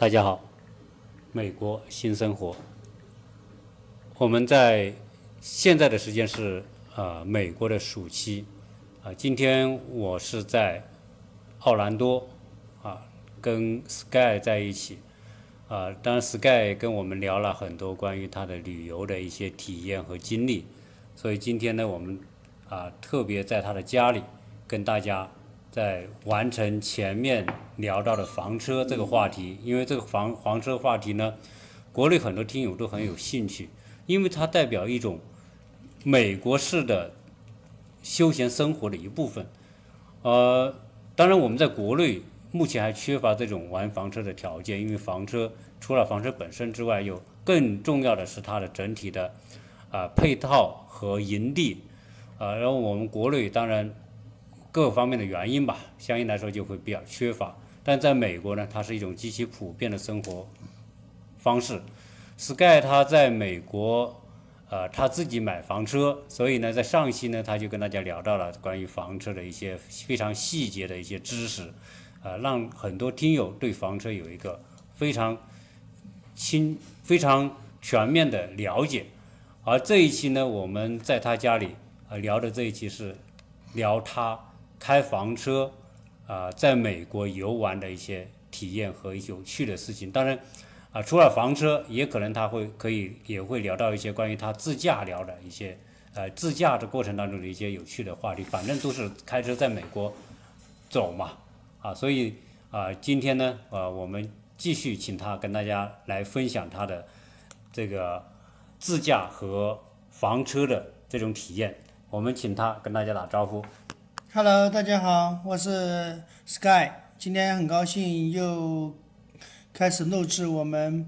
大家好，美国新生活。我们在现在的时间是呃美国的暑期啊，今天我是在奥兰多啊，跟 Sky 在一起啊，当然 Sky 跟我们聊了很多关于他的旅游的一些体验和经历，所以今天呢，我们啊特别在他的家里跟大家。在完成前面聊到的房车这个话题，因为这个房房车话题呢，国内很多听友都很有兴趣，因为它代表一种美国式的休闲生活的一部分。呃，当然我们在国内目前还缺乏这种玩房车的条件，因为房车除了房车本身之外，有更重要的是它的整体的啊配套和营地啊，然后我们国内当然。各方面的原因吧，相应来说就会比较缺乏。但在美国呢，它是一种极其普遍的生活方式。Sky 他在美国，呃，他自己买房车，所以呢，在上期呢，他就跟大家聊到了关于房车的一些非常细节的一些知识，呃，让很多听友对房车有一个非常清、非常全面的了解。而这一期呢，我们在他家里呃聊的这一期是聊他。开房车，啊，在美国游玩的一些体验和有趣的事情。当然，啊，除了房车，也可能他会可以也会聊到一些关于他自驾聊的一些，呃，自驾的过程当中的一些有趣的话题。反正都是开车在美国走嘛，啊，所以啊，今天呢，呃，我们继续请他跟大家来分享他的这个自驾和房车的这种体验。我们请他跟大家打招呼。Hello，大家好，我是 Sky，今天很高兴又开始录制我们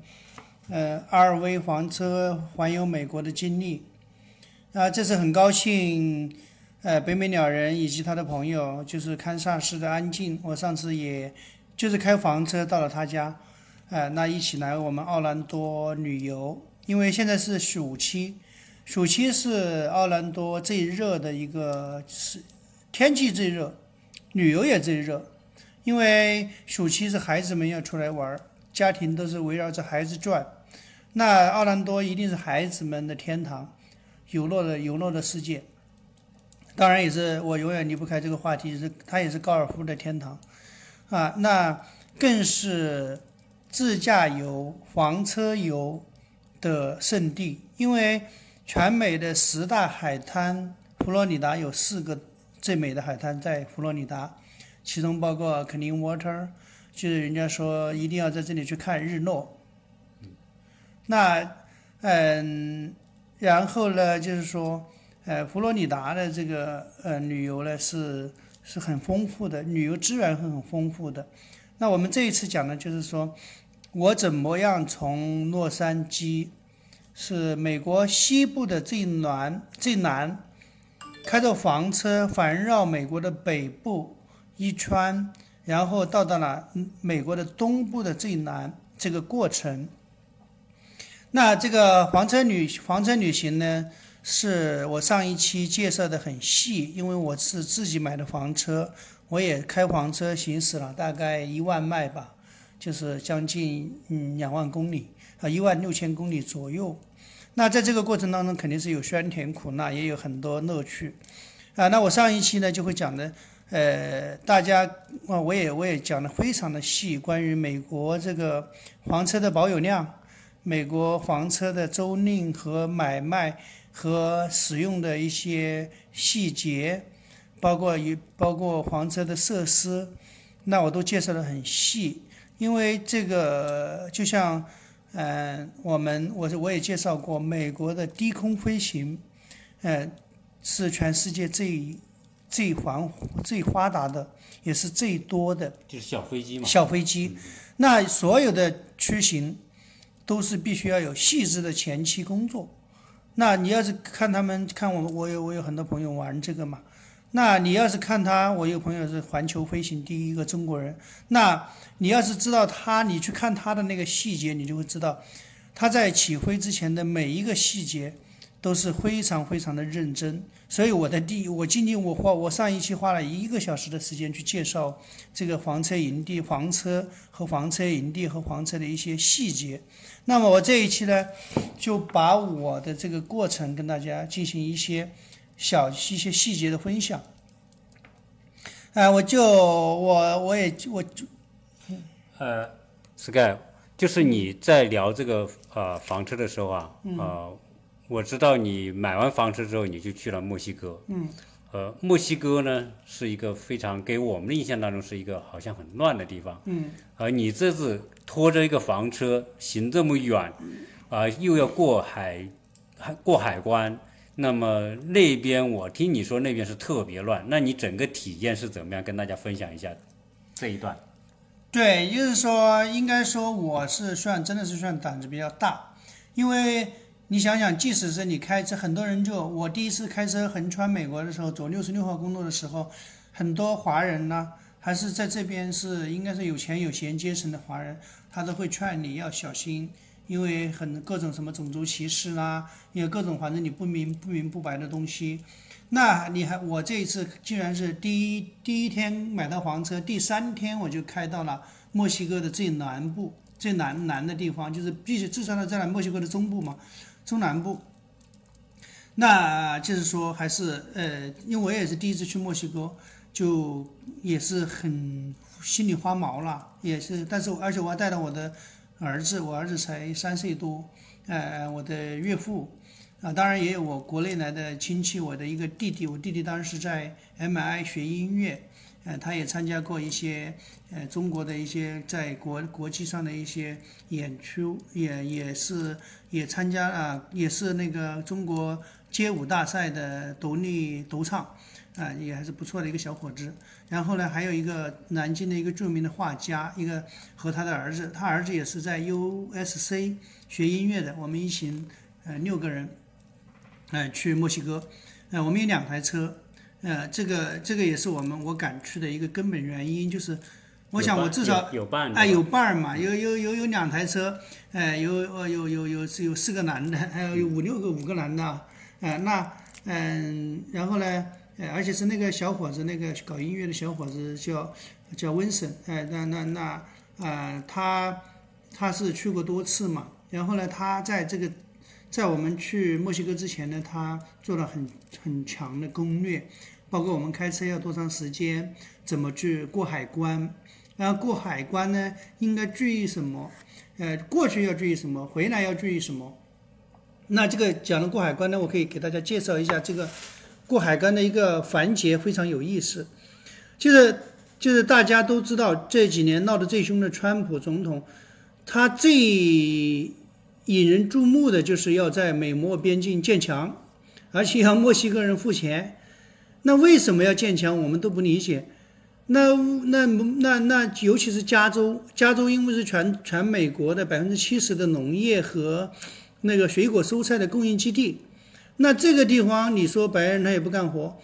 呃 RV 房车环游美国的经历。啊，这次很高兴，呃，北美鸟人以及他的朋友，就是堪萨斯的安静，我上次也就是开房车到了他家，呃，那一起来我们奥兰多旅游，因为现在是暑期，暑期是奥兰多最热的一个是。天气最热，旅游也最热，因为暑期是孩子们要出来玩，家庭都是围绕着孩子转。那奥兰多一定是孩子们的天堂，游乐的游乐的世界。当然也是我永远离不开这个话题，是它也是高尔夫的天堂啊。那更是自驾游、房车游的圣地，因为全美的十大海滩，佛罗里达有四个。最美的海滩在佛罗里达，其中包括 Clean Water，就是人家说一定要在这里去看日落。那，嗯，然后呢，就是说，呃，佛罗里达的这个呃旅游呢是是很丰富的，旅游资源很丰富的。那我们这一次讲的就是说，我怎么样从洛杉矶，是美国西部的最南最南。开着房车环绕美国的北部一圈，然后到达了美国的东部的最南。这个过程，那这个房车旅房车旅行呢，是我上一期介绍的很细，因为我是自己买的房车，我也开房车行驶了大概一万迈吧，就是将近嗯两万公里啊，一万六千公里左右。那在这个过程当中，肯定是有酸甜苦辣，也有很多乐趣，啊，那我上一期呢就会讲的，呃，大家啊，我也我也讲的非常的细，关于美国这个房车的保有量，美国房车的租赁和买卖和使用的一些细节，包括一包括房车的设施，那我都介绍的很细，因为这个就像。嗯，我们我我也介绍过，美国的低空飞行，嗯，是全世界最最繁最发达的，也是最多的。就是小飞机嘛。小飞机，那所有的出行都是必须要有细致的前期工作。那你要是看他们看我，我有我有很多朋友玩这个嘛。那你要是看他，我有朋友是环球飞行第一个中国人。那你要是知道他，你去看他的那个细节，你就会知道，他在起飞之前的每一个细节，都是非常非常的认真。所以我的第我今天我花我上一期花了一个小时的时间去介绍这个房车营地、房车和房车营地和房车的一些细节。那么我这一期呢，就把我的这个过程跟大家进行一些小一些细节的分享。哎、我就我我也我就呃，Sky，就是你在聊这个呃房车的时候啊，呃，我知道你买完房车之后，你就去了墨西哥。嗯。呃，墨西哥呢是一个非常给我们的印象当中是一个好像很乱的地方。嗯。而你这次拖着一个房车行这么远，啊、又要过，海过海关，那么那边我听你说那边是特别乱，那你整个体验是怎么样？跟大家分享一下这一段。对，就是说，应该说我是算真的是算胆子比较大，因为你想想，即使是你开车，很多人就我第一次开车横穿美国的时候，走六十六号公路的时候，很多华人呢，还是在这边是应该是有钱有闲阶层的华人，他都会劝你要小心，因为很各种什么种族歧视啦，也有各种反正你不明不明不白的东西。那你还我这一次竟然是第一第一天买到房车，第三天我就开到了墨西哥的最南部最南南的地方，就是必须至少呢在墨西哥的中部嘛，中南部。那就是说还是呃，因为我也是第一次去墨西哥，就也是很心里发毛了，也是，但是而且我还带了我的儿子，我儿子才三岁多，呃，我的岳父。啊，当然也有我国内来的亲戚，我的一个弟弟，我弟弟当时在 MI 学音乐，呃，他也参加过一些呃中国的一些在国国际上的一些演出，也也是也参加啊，也是那个中国街舞大赛的独立独唱，啊，也还是不错的一个小伙子。然后呢，还有一个南京的一个著名的画家，一个和他的儿子，他儿子也是在 USC 学音乐的，我们一行呃六个人。呃，去墨西哥，呃，我们有两台车，呃，这个这个也是我们我敢去的一个根本原因，就是我想我至少有有伴哎有伴儿嘛，有有有有两台车，呃，有呃有有有是有四个男的，还有有五六个五个男的，呃，那嗯，然后呢，而且是那个小伙子，那个搞音乐的小伙子叫叫温森，哎，那那那呃，他他是去过多次嘛，然后呢，他在这个。在我们去墨西哥之前呢，他做了很很强的攻略，包括我们开车要多长时间，怎么去过海关，然后过海关呢应该注意什么，呃，过去要注意什么，回来要注意什么。那这个讲的过海关呢，我可以给大家介绍一下这个过海关的一个环节，非常有意思，就是就是大家都知道这几年闹得最凶的川普总统，他最。引人注目的就是要在美墨边境建墙，而且要墨西哥人付钱。那为什么要建墙？我们都不理解。那那那那，尤其是加州，加州因为是全全美国的百分之七十的农业和那个水果蔬菜的供应基地。那这个地方，你说白人他也不干活，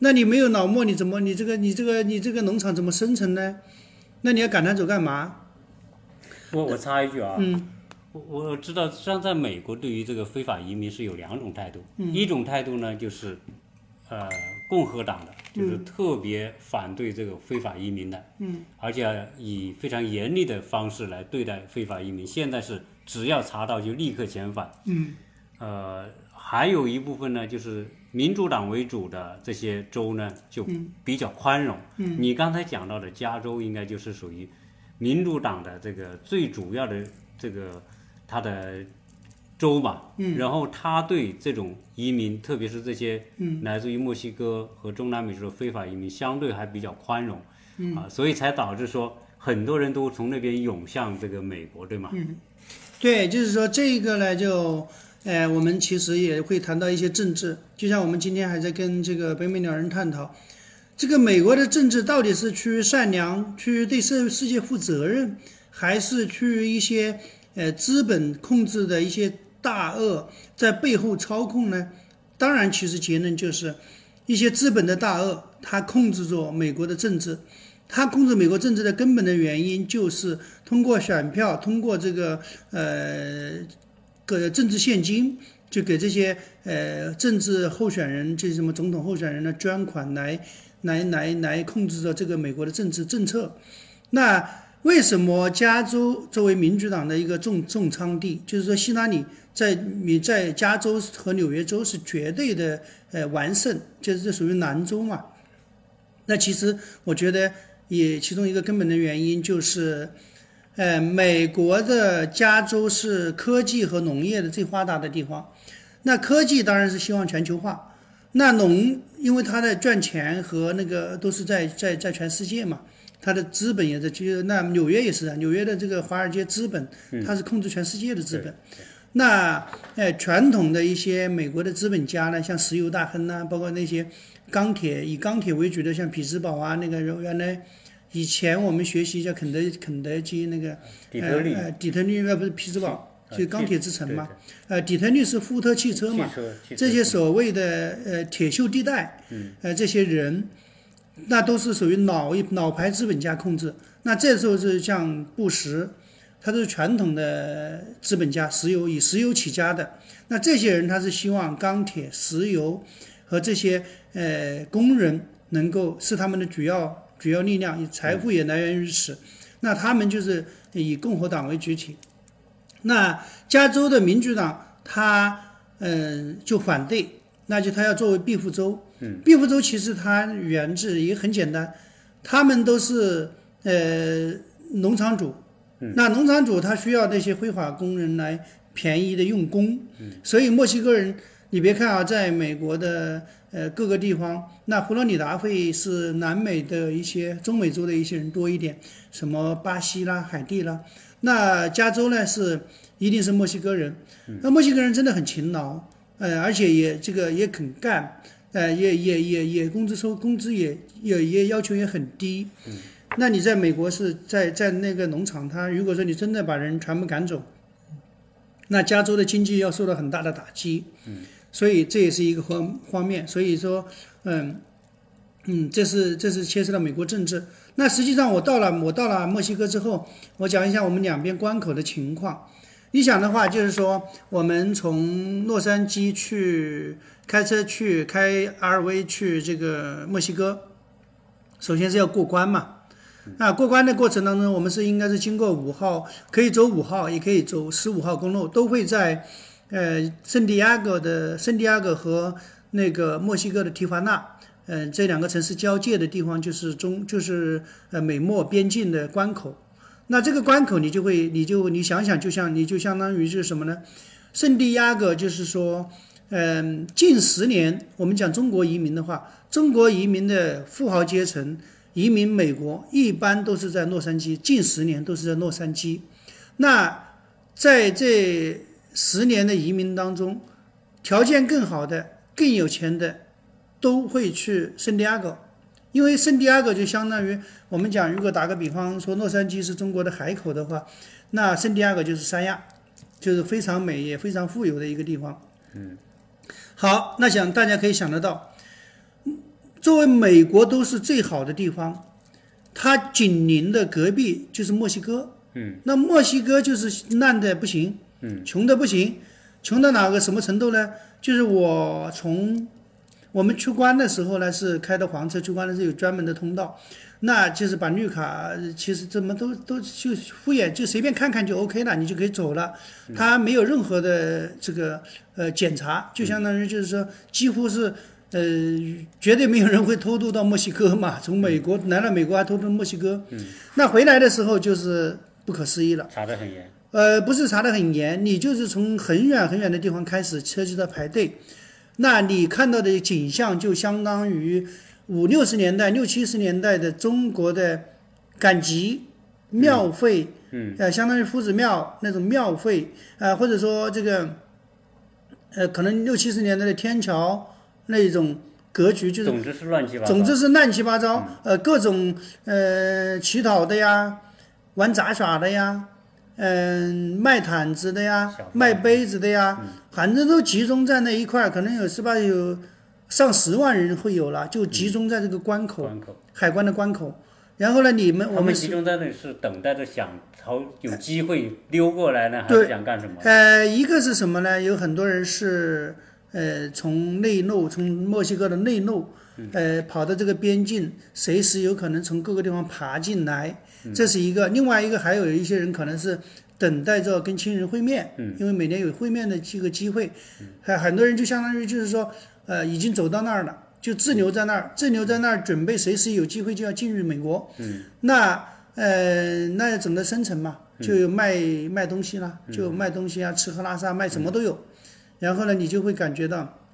那你没有老莫，你怎么你这个你这个你这个农场怎么生存呢？那你要赶他走干嘛？我我插一句啊。嗯。我我知道，实际上在美国对于这个非法移民是有两种态度，一种态度呢就是，呃，共和党的就是特别反对这个非法移民的，嗯，而且以非常严厉的方式来对待非法移民。现在是只要查到就立刻遣返，嗯，呃，还有一部分呢就是民主党为主的这些州呢就比较宽容，嗯，你刚才讲到的加州应该就是属于民主党的这个最主要的这个。它的州吧，嗯，然后他对这种移民，特别是这些嗯。来自于墨西哥和中南美洲的非法移民，相对还比较宽容，嗯。啊，所以才导致说很多人都从那边涌向这个美国，对吗？嗯，对，就是说这个呢，就，呃，我们其实也会谈到一些政治，就像我们今天还在跟这个北美两人探讨，这个美国的政治到底是趋于善良，趋于对世世界负责任，还是趋于一些。呃，资本控制的一些大鳄在背后操控呢？当然，其实结论就是一些资本的大鳄，它控制着美国的政治。它控制美国政治的根本的原因就是通过选票，通过这个呃个政治现金，就给这些呃政治候选人，这什么总统候选人呢捐款来来来来控制着这个美国的政治政策。那为什么加州作为民主党的一个重重仓地，就是说希拉里在你在加州和纽约州是绝对的呃完胜，就是这属于南州嘛？那其实我觉得也其中一个根本的原因就是，呃，美国的加州是科技和农业的最发达的地方。那科技当然是希望全球化，那农因为它的赚钱和那个都是在在在全世界嘛，它的资本也在就那纽约也是啊，纽约的这个华尔街资本，它是控制全世界的资本。那呃，传统的一些美国的资本家呢，像石油大亨呐、包括那些钢铁以钢铁为主的，像匹兹堡啊，那个原来以前我们学习叫肯德肯德基那个底特律呃呃底特律那不是匹兹堡，呃就是钢铁之城嘛。呃，底特律是福特汽车嘛，这些所谓的呃铁锈地带，呃这些人，那都是属于老一老牌资本家控制。那这时候是像布什，他都是传统的资本家，石油以石油起家的。那这些人他是希望钢铁、石油和这些呃工人能够是他们的主要主要力量，财富也来源于此。那他们就是以共和党为主体。那加州的民主党他嗯、呃就反对，那就他要作为庇护州。嗯，庇护州其实它源自也很简单，他们都是呃农场主。那农场主他需要那些非法工人来便宜的用工，所以墨西哥人，你别看啊，在美国的呃各个地方，那佛罗里达会是南美的一些中美洲的一些人多一点，什么巴西啦、海地啦，那加州呢是一定是墨西哥人，那墨西哥人真的很勤劳，呃，而且也这个也肯干，呃，也也也也工资收工资也也也要求也很低。那你在美国是在在那个农场，他如果说你真的把人全部赶走，那加州的经济要受到很大的打击。嗯，所以这也是一个方方面。所以说，嗯嗯，这是这是牵涉到美国政治。那实际上我到了我到了墨西哥之后，我讲一下我们两边关口的情况。你想的话，就是说我们从洛杉矶去开车去开 RV 去这个墨西哥，首先是要过关嘛。那过关的过程当中，我们是应该是经过五号，可以走五号，也可以走十五号公路，都会在呃圣地亚哥的圣地亚哥和那个墨西哥的提华纳，嗯、这两个城市交界的地方就是中就是呃美墨边境的关口。那这个关口你就会，你就你想想，就像你就相当于是什么呢？圣地亚哥就是说，嗯、近十年我们讲中国移民的话，中国移民的富豪阶层。移民美国一般都是在洛杉矶，近十年都是在洛杉矶。那在这十年的移民当中，条件更好的、更有钱的，都会去圣地亚哥，因为圣地亚哥就相当于我们讲，如果打个比方说，洛杉矶是中国的海口的话，那圣地亚哥就是三亚，就是非常美也非常富有的一个地方。嗯，好，那想大家可以想得到。作为美国都是最好的地方，它紧邻的隔壁就是墨西哥。嗯，那墨西哥就是烂的不行，嗯，穷的不行，穷到哪个什么程度呢？就是我从我们出关的时候呢，是开的黄车出关的是有专门的通道，那就是把绿卡其实怎么都都就敷衍，就随便看看就 OK 了，你就可以走了，他没有任何的这个呃检查，就相当于就是说几乎是。呃，绝对没有人会偷渡到墨西哥嘛？从美国来了美国还偷渡墨西哥，那回来的时候就是不可思议了。查得很严。呃，不是查得很严，你就是从很远很远的地方开始，车就在排队，那你看到的景象就相当于五六十年代、六七十年代的中国的赶集庙会，嗯，呃，相当于夫子庙那种庙会，呃，或者说这个，呃，可能六七十年代的天桥那种格局，就是总之是乱七八糟。总之是乱七八糟，呃，各种呃乞讨的呀，玩杂耍的呀，嗯、卖毯子的呀，卖杯子的呀，反正都集中在那一块儿，可能有是吧？有上十万人会有了，就集中在这个关口，关口，海关的关口。然后呢，你们我们集中在那里是等待着想朝有机会溜过来呢，还是想干什么？呃，一个是什么呢？有很多人是呃从内陆，从墨西哥的内陆，呃跑到这个边境，随时有可能从各个地方爬进来，这是一个。另外一个还有一些人可能是等待着跟亲人会面，因为每年有会面的这个机会，还很多人就相当于就是说，呃，已经走到那儿了。就滞留在那儿，滞留在那儿，准备随时有机会就要进入美国。嗯，那呃，那要整个生存嘛，就有卖、卖东西啦，就卖东西啊，吃喝拉撒卖什么都有。然后呢，你就会感觉到，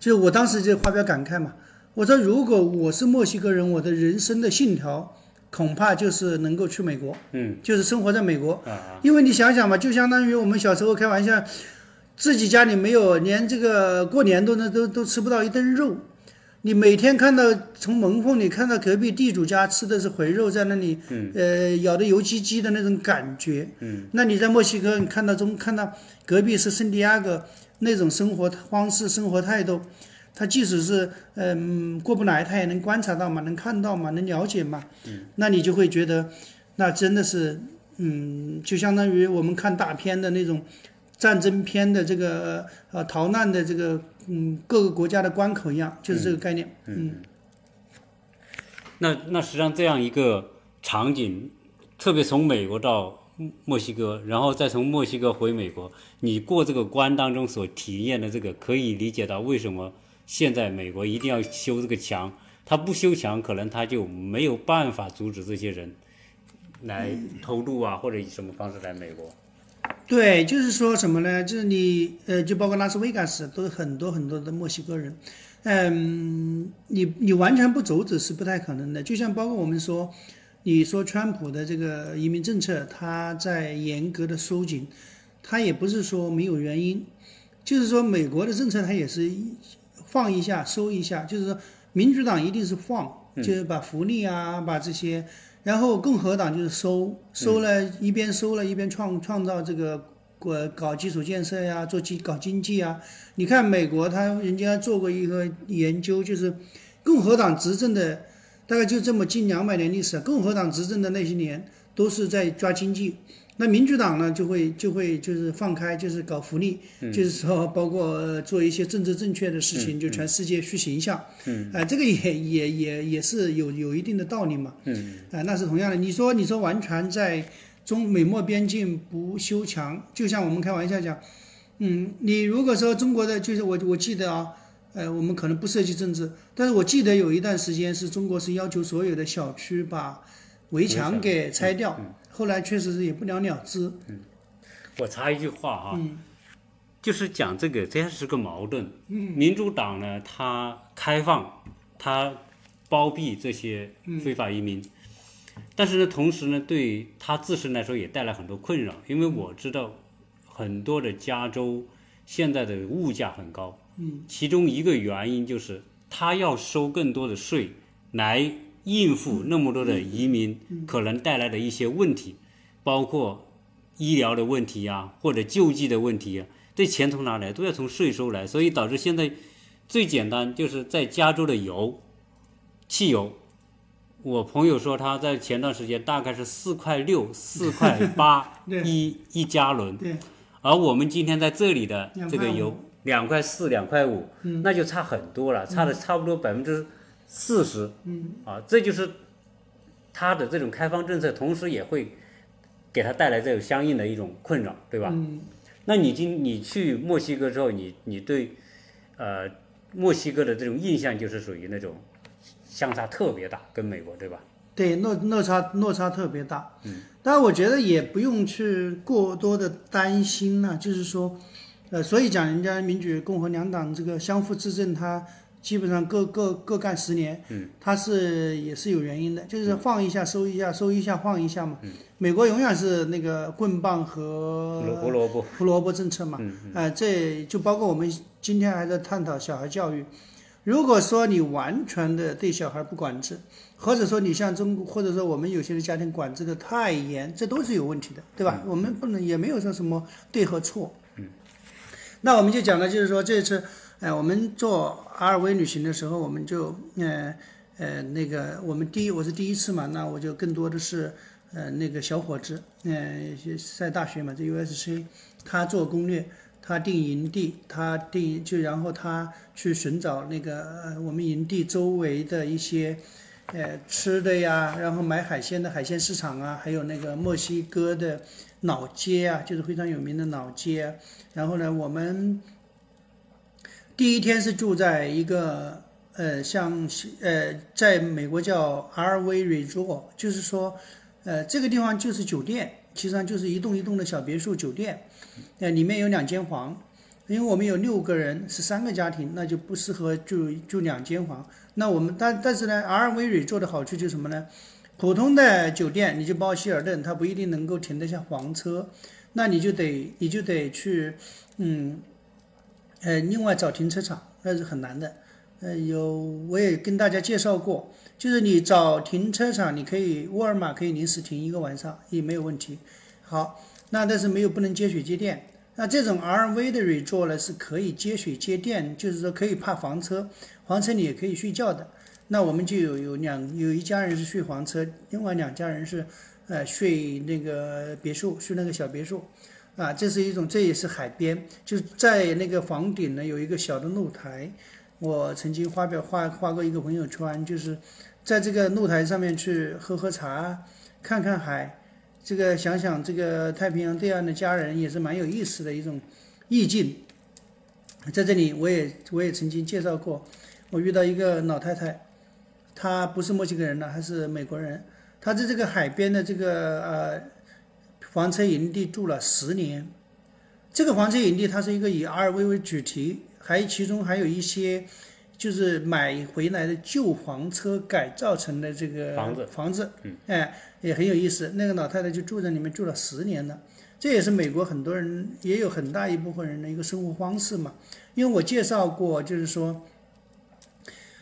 就是我当时就发表感慨嘛，我说如果我是墨西哥人，我的人生的信条恐怕就是能够去美国，嗯，就是生活在美国。啊，因为你想想嘛，就相当于我们小时候开玩笑，自己家里没有，连这个过年都能都都吃不到一顿肉。你每天看到从门缝里看到隔壁地主家吃的是回肉，在那里，嗯呃，咬的油唧唧的那种感觉。嗯，那你在墨西哥，你看到中看到隔壁是圣地亚哥那种生活方式、生活态度，他即使是嗯、过不来，他也能观察到嘛，能看到嘛，能了解嘛。嗯，那你就会觉得，那真的是，嗯，就相当于我们看大片的那种战争片的这个呃逃难的这个嗯各个国家的关口一样，就是这个概念。嗯，那那实际上这样一个场景，特别从美国到墨西哥，然后再从墨西哥回美国，你过这个关当中所体验的这个，可以理解到为什么现在美国一定要修这个墙，他不修墙，可能他就没有办法阻止这些人来偷渡啊，或者以什么方式来美国。对，就是说什么呢？就是你呃，就包括拉斯维加斯，都有很多很多的墨西哥人。嗯，你你完全不阻止是不太可能的。就像包括我们说，你说川普的这个移民政策，他在严格的收紧，他也不是说没有原因，就是说美国的政策他也是放一下收一下，就是说民主党一定是放，就是把福利啊，把这些。然后共和党就是收收了，一边收了，一边创创造这个过搞基础建设呀，做经搞经济啊。你看美国，他人家做过一个研究，就是共和党执政的大概就这么近两百年历史，共和党执政的那些年都是在抓经济。那民主党呢，就会就会就是放开，就是搞福利，就是说包括、呃做一些政治正确的事情，就全世界去形象。嗯，啊、这个也也也也是有有一定的道理嘛。嗯，啊、那是同样的。你说你说完全在中美墨边境不修墙，就像我们开玩笑讲，嗯，你如果说中国的，就是我我记得啊。呃，我们可能不涉及政治，但是我记得有一段时间是中国是要求所有的小区把围墙给拆掉，后来确实是也不了了之。我插一句话啊，就是讲这个，这是个矛盾。民主党呢，它开放，它包庇这些非法移民，但是呢，同时呢，对他自身来说也带来很多困扰，因为我知道很多的加州现在的物价很高，嗯，其中一个原因就是他要收更多的税来应付那么多的移民可能带来的一些问题，包括医疗的问题呀、或者救济的问题呀、这钱从哪来？都要从税收来，所以导致现在最简单就是在加州的油，汽油。我朋友说他在前段时间大概是四块六、四块八对。一一加仑，对，而我们今天在这里的这个油两块四、两块五，那就差很多了，差了差不多百分之四十。嗯，啊，这就是它的这种开放政策，同时也会给它带来这种相应的一种困扰，对吧？嗯，那你今你去墨西哥之后，你你对呃墨西哥的这种印象就是属于那种相差特别大，跟美国对吧？对，落落差落差特别大。嗯，但我觉得也不用去过多的担心呢、就是说，呃，所以讲人家民主共和两党这个相互执政，它基本上各各各干十年，嗯，它是也是有原因的，就是放一下收一下，收一下放一下嘛。嗯，美国永远是那个棍棒和胡胡萝卜，胡萝卜政策嘛，呃，这就包括我们今天还在探讨小孩教育。如果说你完全的对小孩不管制，或者说你像中国，或者说我们有些的家庭管制的太严，这都是有问题的，对吧？我们不能也没有说什么对和错。那我们就讲了，就是说这次，呃，我们做阿尔维旅行的时候，我们就，呃，呃，那个我们第一我是第一次嘛，那我就更多的是呃那个小伙子，嗯、在大学嘛，在 USC，他做攻略，他定营地，他定就然后他去寻找那个呃我们营地周围的一些呃吃的呀，然后买海鲜的海鲜市场啊，还有那个墨西哥的老街啊，就是非常有名的老街。然后呢，我们第一天是住在一个呃，像呃，在美国叫 RV Resort，就是说，呃，这个地方就是酒店，其实上就是一栋一栋的小别墅酒店，呃，里面有两间房，因为我们有六个人，是三个家庭，那就不适合住住两间房。那我们但但是呢，RV Resort 的好处就是什么呢？普通的酒店你就包希尔顿，它不一定能够停得下房车，那你就得你就得去，嗯，呃，另外找停车场，那是很难的。呃，有我也跟大家介绍过，就是你找停车场，你可以沃尔玛可以临时停一个晚上也没有问题。好，那但是没有不能接水接电。那这种 RV 的 resort 呢是可以接水接电，就是说可以趴房车，房车里也可以睡觉的。那我们就有有两有一家人是睡房车，另外两家人是呃睡那个别墅，睡那个小别墅。啊，这是一种，这也是海边，就在那个房顶呢有一个小的露台。我曾经发表发发过一个朋友圈，就是在这个露台上面去喝喝茶，看看海，这个想想这个太平洋对岸的家人也是蛮有意思的一种意境。在这里，我也我也曾经介绍过，我遇到一个老太太，她不是墨西哥人了，她是美国人，他在这个海边的这个呃房车营地住了十年。这个房车营地它是一个以 RV 为主题。还其中还有一些，就是买回来的旧房车改造成的这个房子，房子，嗯，哎，也很有意思。那个老太太就住在里面住了十年了，这也是美国很多人也有很大一部分人的一个生活方式嘛。因为我介绍过，就是说，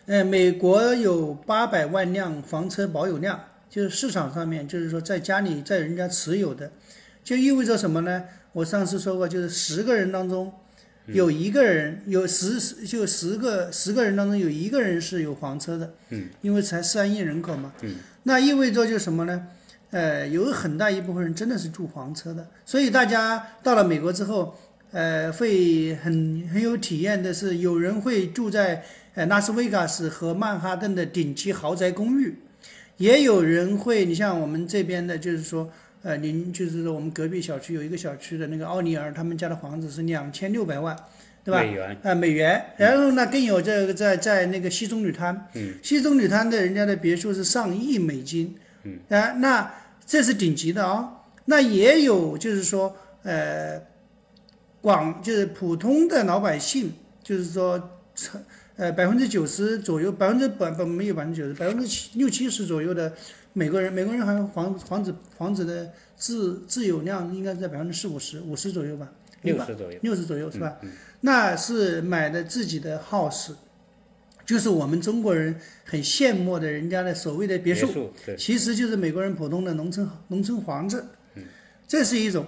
呃，美国有八百万辆房车保有量，就是市场上面，就是说在家里在人家持有的，就意味着什么呢？我上次说过，就是十个人当中。有一个人有十十就十个十个人当中有一个人是有房车的，嗯，因为才三亿人口嘛，嗯，那意味着就是什么呢？呃，有很大一部分人真的是住房车的，所以大家到了美国之后，呃，会很很有体验的是，有人会住在呃拉斯维加斯和曼哈顿的顶级豪宅公寓，也有人会，你像我们这边的，就是说。呃，您就是说我们隔壁小区有一个小区的那个奥尼尔，他们家的房子是两千六百万，对吧？美元。啊，美元。然后呢，更有这个在在那个西中旅滩，嗯，西中旅滩的人家的别墅是上亿美金，嗯，啊，那这是顶级的啊。那也有就是说，呃，广就是普通的老百姓，就是说，呃，百分之九十左右，百分之百百没有百分之九十，百分之七六七十左右的。美国人，美国人好像房房子房子的自自有量应该在百分之四五十五十左右吧，六十左右，六十左右是吧？那是买的自己的 house，就是我们中国人很羡慕的人家的所谓的别墅，其实就是美国人普通的农村农村房子，这是一种。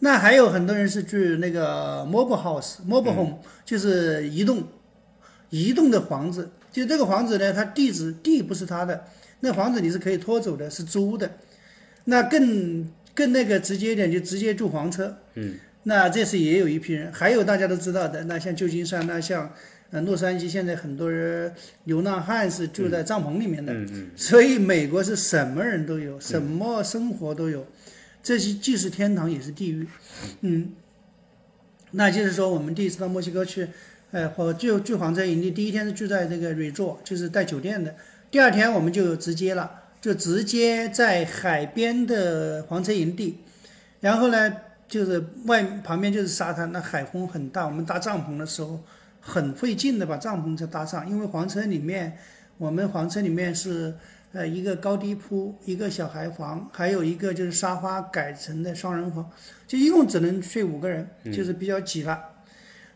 那还有很多人是住那个 mobile house，mobile home 就是移动移动的房子，就这个房子呢，它地址地不是他的。那房子你是可以拖走的，是租的，那更更那个直接一点，就直接住房车。嗯，那这是也有一批人，还有大家都知道的，那像旧金山，那像呃洛杉矶，现在很多人流浪汉是住在帐篷里面的。嗯嗯。所以美国是什么人都有，什么生活都有，这些既是天堂也是地狱。嗯。那就是说，我们第一次到墨西哥去，呃，或住住房车营地，第一天是住在这个 resort，就是带酒店的。第二天我们就直接了，就直接在海边的房车营地，然后呢，就是外旁边就是沙滩，那海风很大，我们搭帐篷的时候很费劲的把帐篷才搭上，因为房车里面，我们房车里面是呃一个高低铺，一个小孩房，还有一个就是沙发改成的双人房，就一共只能睡五个人，就是比较挤了。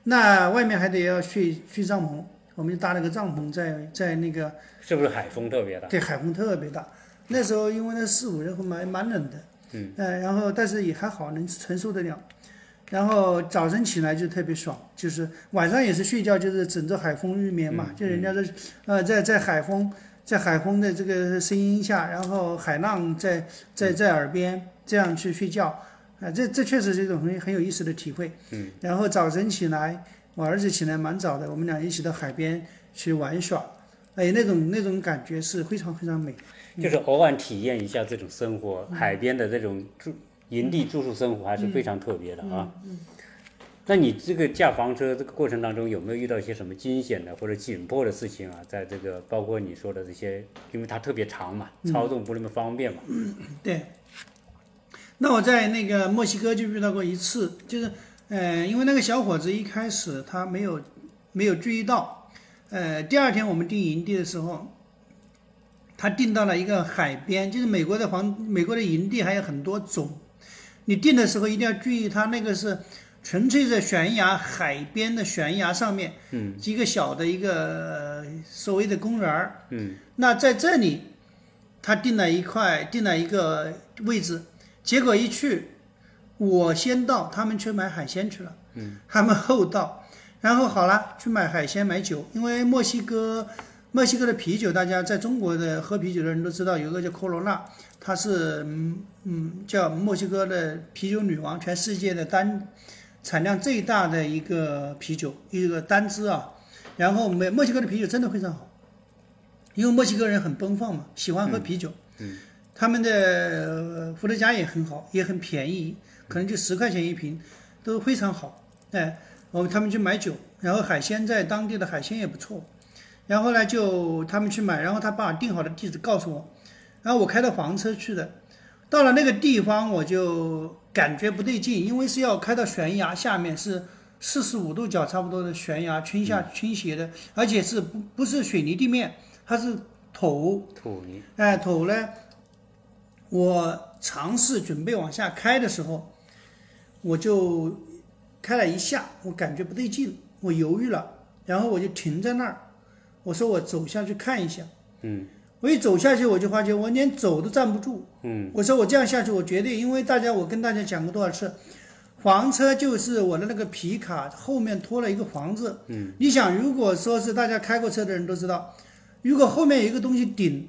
那外面还得要睡睡帐篷，我们就搭了个帐篷在在那个。是不是海风特别大？对，海风特别大。那时候因为那四五月份蛮蛮冷的，嗯，呃，然后但是也还好能承受得了。然后早晨起来就特别爽，就是晚上也是睡觉，就是枕着海风入眠嘛。就人家的，呃，在在海风，在海风的这个声音下，然后海浪在在在耳边这样去睡觉，啊，这这确实是一种很很有意思的体会。嗯。然后早晨起来，我儿子起来蛮早的，我们俩一起到海边去玩耍，哎，那种那种感觉是非常非常美。就是偶尔体验一下这种生活，海边的这种住营地住宿生活还是非常特别的啊。嗯那你这个驾房车这个过程当中有没有遇到一些什么惊险的或者紧迫的事情啊？在这个包括你说的这些，因为它特别长嘛，操纵不那么方便嘛。对。那我在那个墨西哥就遇到过一次，就是，呃，因为那个小伙子一开始他没有没有注意到，呃，第二天我们订营地的时候，他订到了一个海边，就是美国的黄美国的营地还有很多种，你订的时候一定要注意，他那个是。纯粹在悬崖海边的悬崖上面，嗯，一个小的一个所谓的公园儿，嗯，那在这里，他定了一块，定了一个位置，结果一去，我先到，他们去买海鲜去了，嗯，他们后到，然后好了，去买海鲜买酒，因为墨西哥，墨西哥的啤酒，大家在中国的喝啤酒的人都知道，有个叫科罗娜，它是嗯嗯叫墨西哥的啤酒女王，全世界的单。产量最大的一个啤酒，一个单支啊，然后美墨西哥的啤酒真的非常好，因为墨西哥人很奔放嘛，喜欢喝啤酒。嗯。他们的伏特加也很好，也很便宜，可能就十块钱一瓶，都非常好。哎，我他们去买酒，然后海鲜在当地的海鲜也不错，然后呢就他们去买，然后他把定好的地址告诉我，然后我开到房车去的，到了那个地方我就。感觉不对劲，因为是要开到悬崖下面，是四十五度角差不多的悬崖倾下倾斜的，而且是不不是水泥地面，它是土土泥。哎，土呢？我尝试准备往下开的时候，我就开了一下，我感觉不对劲，我犹豫了，然后我就停在那儿，我说我走下去看一下。嗯。我一走下去，我就发觉我连走都站不住。嗯，我说我这样下去，我绝对，因为大家我跟大家讲过多少次，房车就是我的那个皮卡后面拖了一个房子。嗯，你想，如果说是大家开过车的人都知道，如果后面有一个东西顶，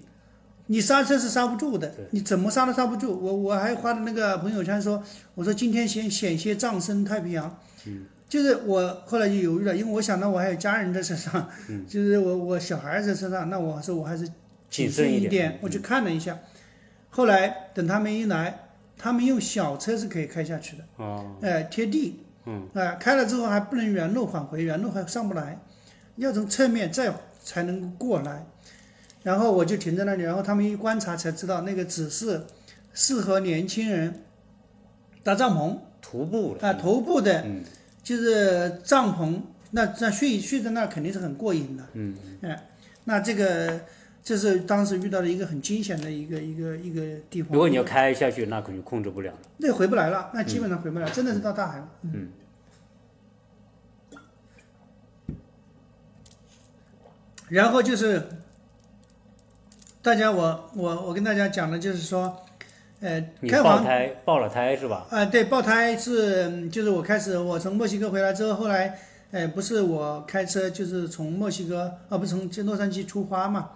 你刹车是刹不住的，你怎么刹都刹不住。我我还发的那个朋友圈说，我说今天先险些葬身太平洋。嗯，就是我后来就犹豫了，因为我想到我还有家人在身上，嗯，就是我我小孩在身上，那我说我还是。谨慎一点，我去看了一下，后来等他们一来，他们用小车是可以开下去的，哦，哎，贴地，嗯，哎，开了之后还不能原路返回，原路还上不来，要从侧面再才能过来，然后我就停在那里，然后他们一观察才知道那个只是适合年轻人搭帐篷、徒步啊，徒步的，嗯，就是帐篷，那那睡睡在那肯定是很过瘾的，嗯，哎，那这个。这是当时遇到的一个很惊险的一个一个一个地方。如果你要开下去，那肯定控制不了了。那回不来了，那基本上回不来，真的是到大海了。嗯。然后就是，大家我我我跟大家讲的就是说，呃，开房胎爆了胎是吧？啊，对，爆胎是就是我开始我从墨西哥回来之后，后来，呃，不是我开车，就是从墨西哥啊，不是从洛杉矶出发嘛。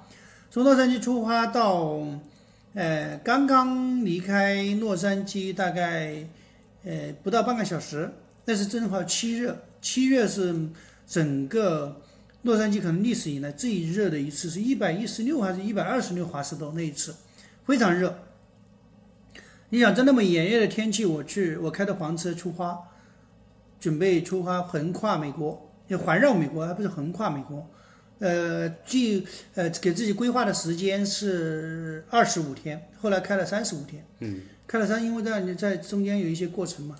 从洛杉矶出发到，呃，刚刚离开洛杉矶大概，呃，不到半个小时。那是正好七月，七月是整个洛杉矶可能历史以来最热的一次，是一百一十六还是一百二十六华氏度那一次，非常热。你想在那么炎热的天气，我去，我开的房车出发，准备出发横跨美国，要环绕美国，而不是横跨美国。呃，计呃给自己规划的时间是二十五天，后来开了三十五天。嗯，开了三，因为在在中间有一些过程嘛，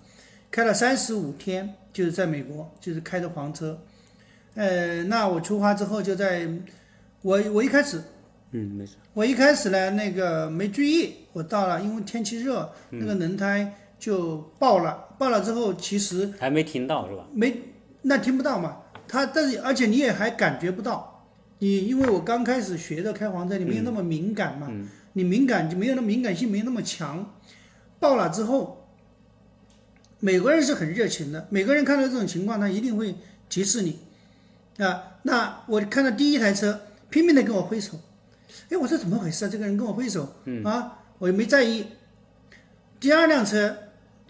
开了三十五天，就是在美国，就是开着房车。呃，那我出发之后就在，我我一开始，嗯，没事。我一开始呢，那个没注意，我到了，因为天气热，那个轮胎就爆了，爆了之后其实还没听到是吧？没，那听不到嘛。它，但是而且你也还感觉不到，你因为我刚开始学的开黄车，你没有那么敏感嘛，你敏感就没有那敏感性没有那么强，爆了之后，美国人是很热情的，美国人看到这种情况，他一定会提示你，啊，那我看到第一台车拼命的跟我挥手，哎，我说怎么回事啊？这个人跟我挥手，啊，我也没在意。第二辆车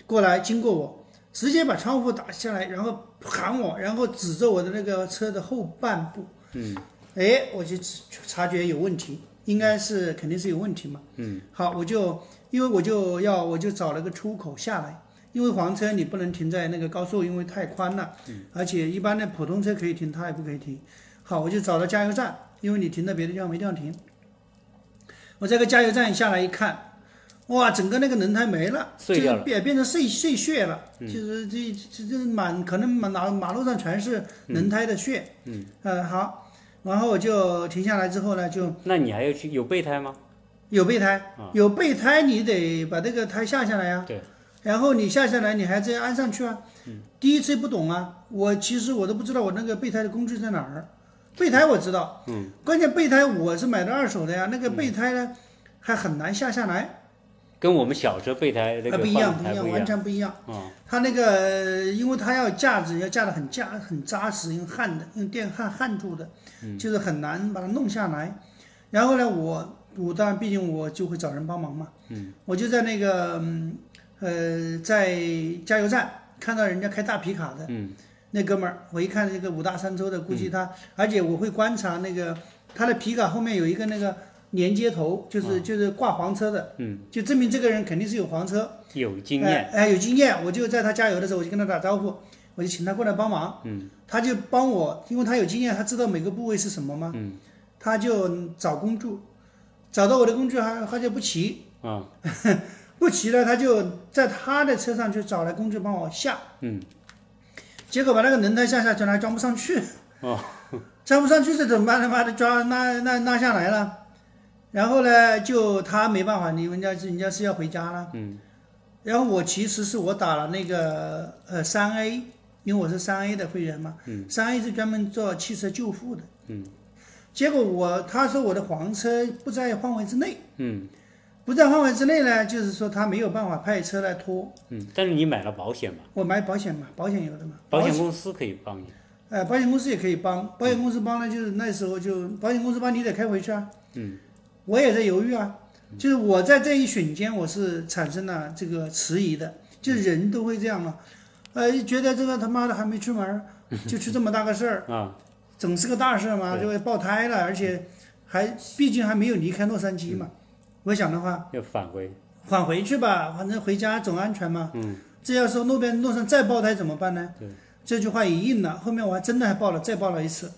过来经过我，直接把窗户打下来，然后喊我，然后指着我的那个车的后半部。嗯，哎，我就察觉有问题，应该是肯定是有问题嘛。嗯，好，我就因为我就要我就找了个出口下来，因为黄车你不能停在那个高速，因为太宽了。嗯，而且一般的普通车可以停，它也不可以停。好，我就找到加油站，因为你停在别的地方没地方停。我这个加油站下来一看，哇，整个那个轮胎没了，碎掉了就变变成碎碎屑了，就是这这这满可能满马马路上全是轮胎的屑。嗯，呃好，然后我就停下来之后呢，就那你还要去有备胎吗？有备胎啊，有备胎你得把这个胎下下来呀。对。然后你下下来，你还再安上去啊。嗯。第一次不懂啊，我其实我都不知道我那个备胎的工具在哪儿。备胎我知道，嗯，关键备胎我是买的二手的呀，那个备胎呢还很难下下来，跟我们小时候备胎那个啊不一样不一样，完全不一样。啊，它那个因为它要架子要架得很架很扎实，用焊的用电焊焊住的，就是很难把它弄下来。然后呢，我我当然毕竟我就会找人帮忙嘛，嗯，我就在那个嗯呃在加油站看到人家开大皮卡的，嗯，那哥们儿，我一看这个五大三粗的，估计他，而且我会观察那个他的皮卡后面有一个那个连接头，就是、就是挂黄车的，嗯，就证明这个人肯定是有黄车。有经验，哎，哎有经验，我就在他加油的时候，我就跟他打招呼，我就请他过来帮忙。嗯，他就帮我，因为他有经验，他知道每个部位是什么吗。嗯，他就找工具，找到我的工具还他就不骑，啊，不骑了，他就在他的车上去找来工具帮我下。嗯，结果把那个轮胎下下去了，还装不上去。哦，装不上去这怎么办？他妈的装拉拉拉下来了，然后呢，就他没办法，你们家是人家是要回家了。嗯，然后我其实是我打了那个呃三 A，因为我是三 A 的会员嘛。嗯。三 A 是专门做汽车救护的。嗯。结果我他说我的黄车不在范围之内，嗯不在范围之内呢，就是说他没有办法派车来拖。嗯，但是你买了保险嘛，我买保险嘛，保险有的嘛。保险公司可以帮你，呃，保险公司也可以帮，保险公司帮呢，就是那时候就保险公司帮你得开回去啊。嗯。我也在犹豫啊，就是我在这一瞬间我是产生了这个迟疑的，就是人都会这样嘛，呃，觉得这个他妈的还没出门儿，就出这么大个事儿，啊，总是个大事儿嘛，就会爆胎了，而且还毕竟还没有离开洛杉矶嘛。我想的话，要返回，返回去吧，反正回家总安全嘛。嗯。这要是路边路上再爆胎怎么办呢？对。这句话也应了，后面我还真的还爆了，再爆了一次。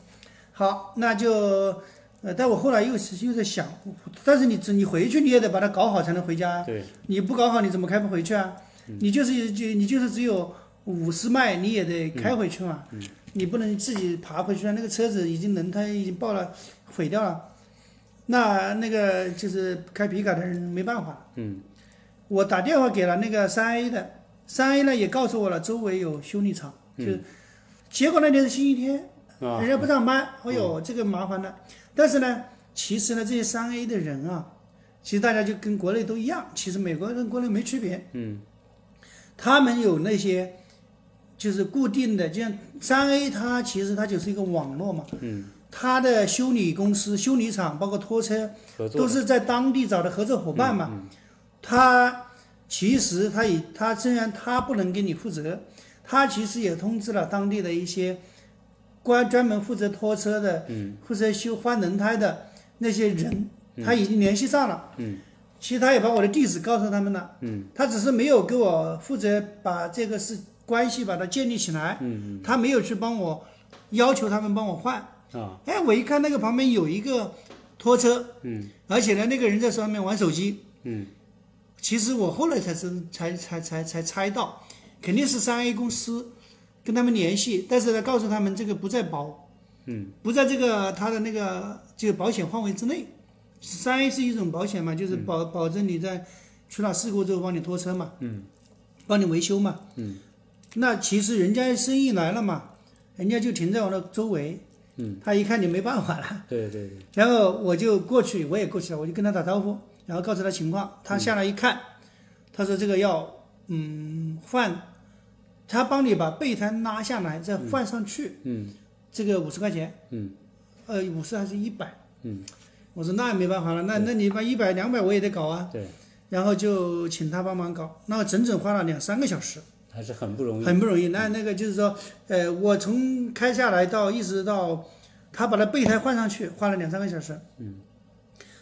好，那就，呃，但我后来又是又在想，但是你只你回去你也得把它搞好才能回家啊。对，你不搞好你怎么开不回去啊？你就是就你就是只有五十迈你也得开回去嘛。你不能自己爬回去啊，那个车子已经轮胎已经爆了，毁掉了。那那个就是开皮卡的人没办法。嗯。我打电话给了那个三 A 的，三 A 呢也告诉我了，周围有修理厂，就，结果那天是星期天，啊。人家不上班，哎呦，这个麻烦了。但是呢，其实呢，这些三 A 的人啊，其实大家就跟国内都一样，其实美国跟国内没区别，嗯。他们有那些就是固定的，就像三 A，它其实它就是一个网络嘛，嗯，它的修理公司、修理厂，包括拖车，都是在当地找的合作伙伴嘛。嗯他其实他也他虽然他不能给你负责，他其实也通知了当地的一些关专门负责拖车的、嗯。负责修换轮胎的那些人，他已经联系上了。嗯。其实他也把我的地址告诉他们了，嗯。他只是没有给我负责把这个事关系把它建立起来，嗯。他没有去帮我要求他们帮我换。嗯啊。哎，我一看那个旁边有一个拖车，嗯。而且呢，那个人在上面玩手机。嗯。其实我后来才知才才才才猜到，肯定是三 A 公司跟他们联系，但是呢，告诉他们这个不在保，嗯。不在这个他的那个这个保险范围之内。三 A 是一种保险嘛，就是保保证你在出了事故之后帮你拖车嘛，嗯。帮你维修嘛。嗯。那其实人家生意来了嘛，人家就停在我的周围，嗯，他一看你没办法了。对对对，然后我就过去，我也过去了，我就跟他打招呼，然后告诉他情况。他下来一看，他说这个要嗯换，他帮你把备胎拉下来再换上去，嗯这个五十块钱，嗯呃五十还是一百？嗯，我说那也没办法了，那那你把一百两百我也得搞啊。对。然后就请他帮忙搞，那整整花了两三个小时。还是很不容易。很不容易。那那个就是说，呃，我从开下来到一直到他把那备胎换上去，花了两三个小时。嗯。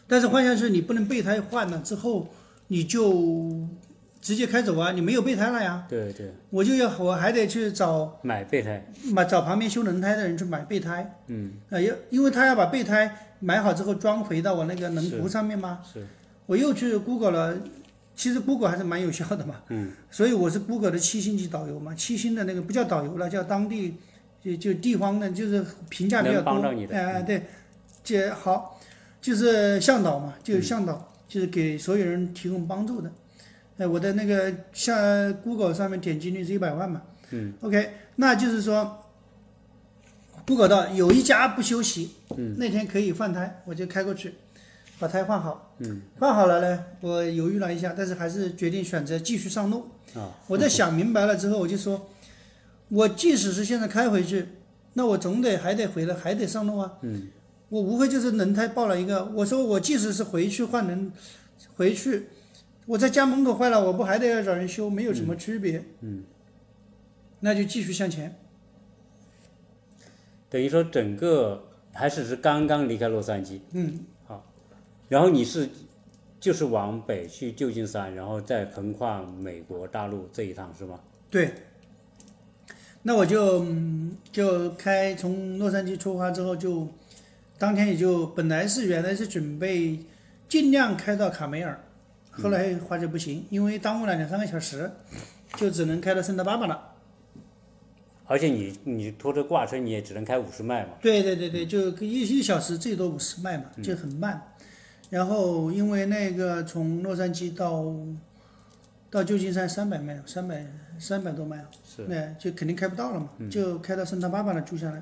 但是换下去你不能备胎换了之后你就直接开走啊，你没有备胎了呀。对对。我就要我还得去找买备胎，买找旁边修轮胎的人去买备胎。嗯。啊，要因为他要把备胎买好之后装回到我那个轮毂上面吗。是。我又去 Google 了。其实 Google 还是蛮有效的嘛，嗯，所以我是 Google 的七星级导游嘛，七星的那个不叫导游了，叫当地就就地方的，就是评价比较多，哎对，这好，就是向导嘛，就是向导，就是给所有人提供帮助的，哎，我的那个像 Google 上面点击率是一百万嘛，嗯，OK，那就是说，Google 到有一家不休息，嗯，那天可以换胎，我就开过去。把胎换好，嗯，换好了呢，我犹豫了一下，但是还是决定选择继续上路。啊，我在想明白了之后，我就说，我即使是现在开回去，那我总得还得回来，还得上路啊。嗯，我无非就是轮胎爆了一个，我说我即使是回去换轮，回去，我在家门口坏了，我不还得要找人修，没有什么区别。嗯，那就继续向前。等于说整个还是是刚刚离开洛杉矶。嗯。然后你是，就是往北去旧金山，然后再横跨美国大陆这一趟是吗？对。那我就就开从洛杉矶出发之后，就当天也就本来是原来是准备尽量开到卡梅尔，后来发觉不行，因为耽误了两三个小时，就只能开到圣达巴巴了。而且你你拖着挂车你也只能开五十迈嘛。对对对对，就一一小时最多五十迈嘛，就很慢。然后因为那个从洛杉矶到到旧金山三百迈，三百三百多迈，那就肯定开不到了嘛，就开到圣塔巴巴那住下来，